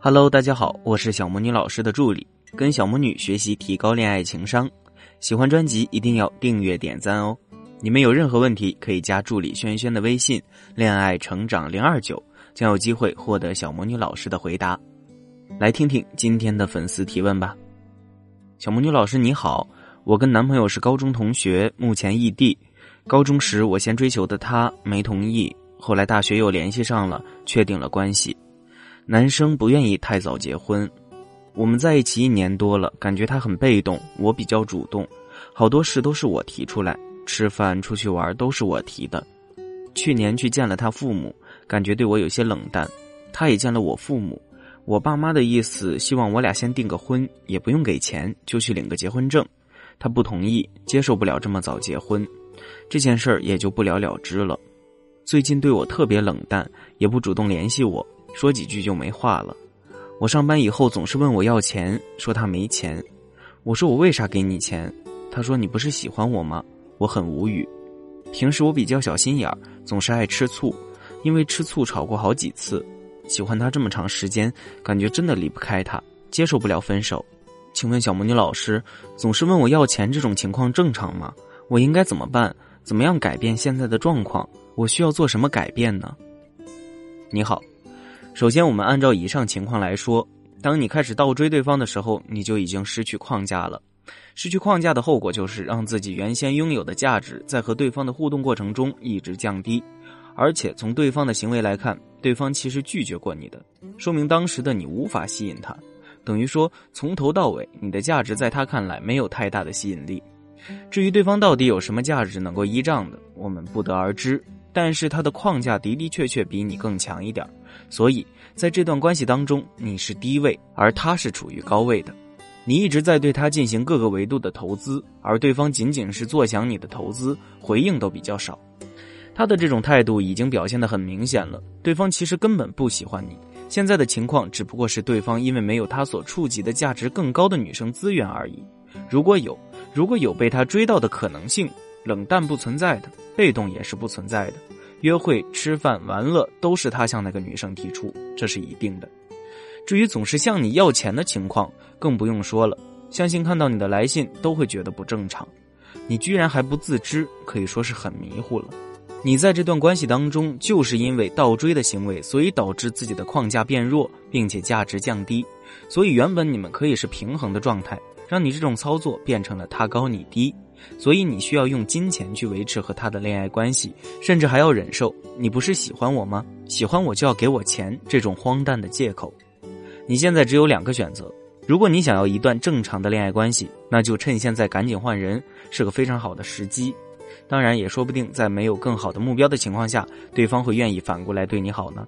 Hello，大家好，我是小魔女老师的助理，跟小魔女学习提高恋爱情商。喜欢专辑一定要订阅点赞哦。你们有任何问题可以加助理轩轩的微信“恋爱成长零二九”，将有机会获得小魔女老师的回答。来听听今天的粉丝提问吧。小魔女老师你好，我跟男朋友是高中同学，目前异地。高中时我先追求的他没同意，后来大学又联系上了，确定了关系。男生不愿意太早结婚，我们在一起一年多了，感觉他很被动，我比较主动，好多事都是我提出来，吃饭、出去玩都是我提的。去年去见了他父母，感觉对我有些冷淡，他也见了我父母，我爸妈的意思希望我俩先订个婚，也不用给钱，就去领个结婚证，他不同意，接受不了这么早结婚，这件事儿也就不了了之了。最近对我特别冷淡，也不主动联系我。说几句就没话了。我上班以后总是问我要钱，说他没钱。我说我为啥给你钱？他说你不是喜欢我吗？我很无语。平时我比较小心眼儿，总是爱吃醋，因为吃醋吵过好几次。喜欢他这么长时间，感觉真的离不开他，接受不了分手。请问小魔女老师，总是问我要钱这种情况正常吗？我应该怎么办？怎么样改变现在的状况？我需要做什么改变呢？你好。首先，我们按照以上情况来说，当你开始倒追对方的时候，你就已经失去框架了。失去框架的后果就是让自己原先拥有的价值在和对方的互动过程中一直降低，而且从对方的行为来看，对方其实拒绝过你的，说明当时的你无法吸引他，等于说从头到尾你的价值在他看来没有太大的吸引力。至于对方到底有什么价值能够依仗的，我们不得而知。但是他的框架的的确确比你更强一点，所以在这段关系当中，你是低位，而他是处于高位的。你一直在对他进行各个维度的投资，而对方仅仅是坐享你的投资，回应都比较少。他的这种态度已经表现得很明显了，对方其实根本不喜欢你。现在的情况只不过是对方因为没有他所触及的价值更高的女生资源而已。如果有，如果有被他追到的可能性。冷淡不存在的，被动也是不存在的。约会、吃饭、玩乐都是他向那个女生提出，这是一定的。至于总是向你要钱的情况，更不用说了。相信看到你的来信都会觉得不正常。你居然还不自知，可以说是很迷糊了。你在这段关系当中，就是因为倒追的行为，所以导致自己的框架变弱，并且价值降低。所以原本你们可以是平衡的状态，让你这种操作变成了他高你低。所以你需要用金钱去维持和他的恋爱关系，甚至还要忍受“你不是喜欢我吗？喜欢我就要给我钱”这种荒诞的借口。你现在只有两个选择：如果你想要一段正常的恋爱关系，那就趁现在赶紧换人，是个非常好的时机。当然，也说不定在没有更好的目标的情况下，对方会愿意反过来对你好呢。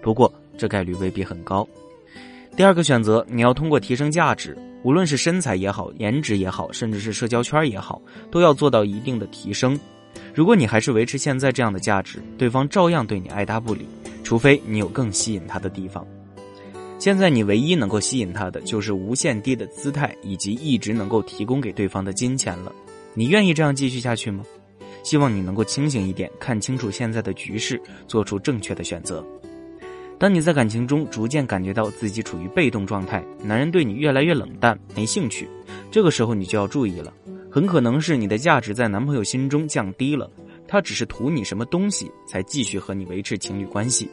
不过这概率未必很高。第二个选择，你要通过提升价值。无论是身材也好，颜值也好，甚至是社交圈也好，都要做到一定的提升。如果你还是维持现在这样的价值，对方照样对你爱答不理，除非你有更吸引他的地方。现在你唯一能够吸引他的，就是无限低的姿态以及一直能够提供给对方的金钱了。你愿意这样继续下去吗？希望你能够清醒一点，看清楚现在的局势，做出正确的选择。当你在感情中逐渐感觉到自己处于被动状态，男人对你越来越冷淡、没兴趣，这个时候你就要注意了，很可能是你的价值在男朋友心中降低了，他只是图你什么东西才继续和你维持情侣关系。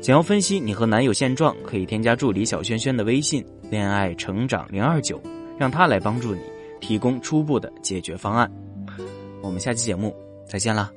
想要分析你和男友现状，可以添加助理小轩轩的微信“恋爱成长零二九”，让他来帮助你提供初步的解决方案。我们下期节目再见啦！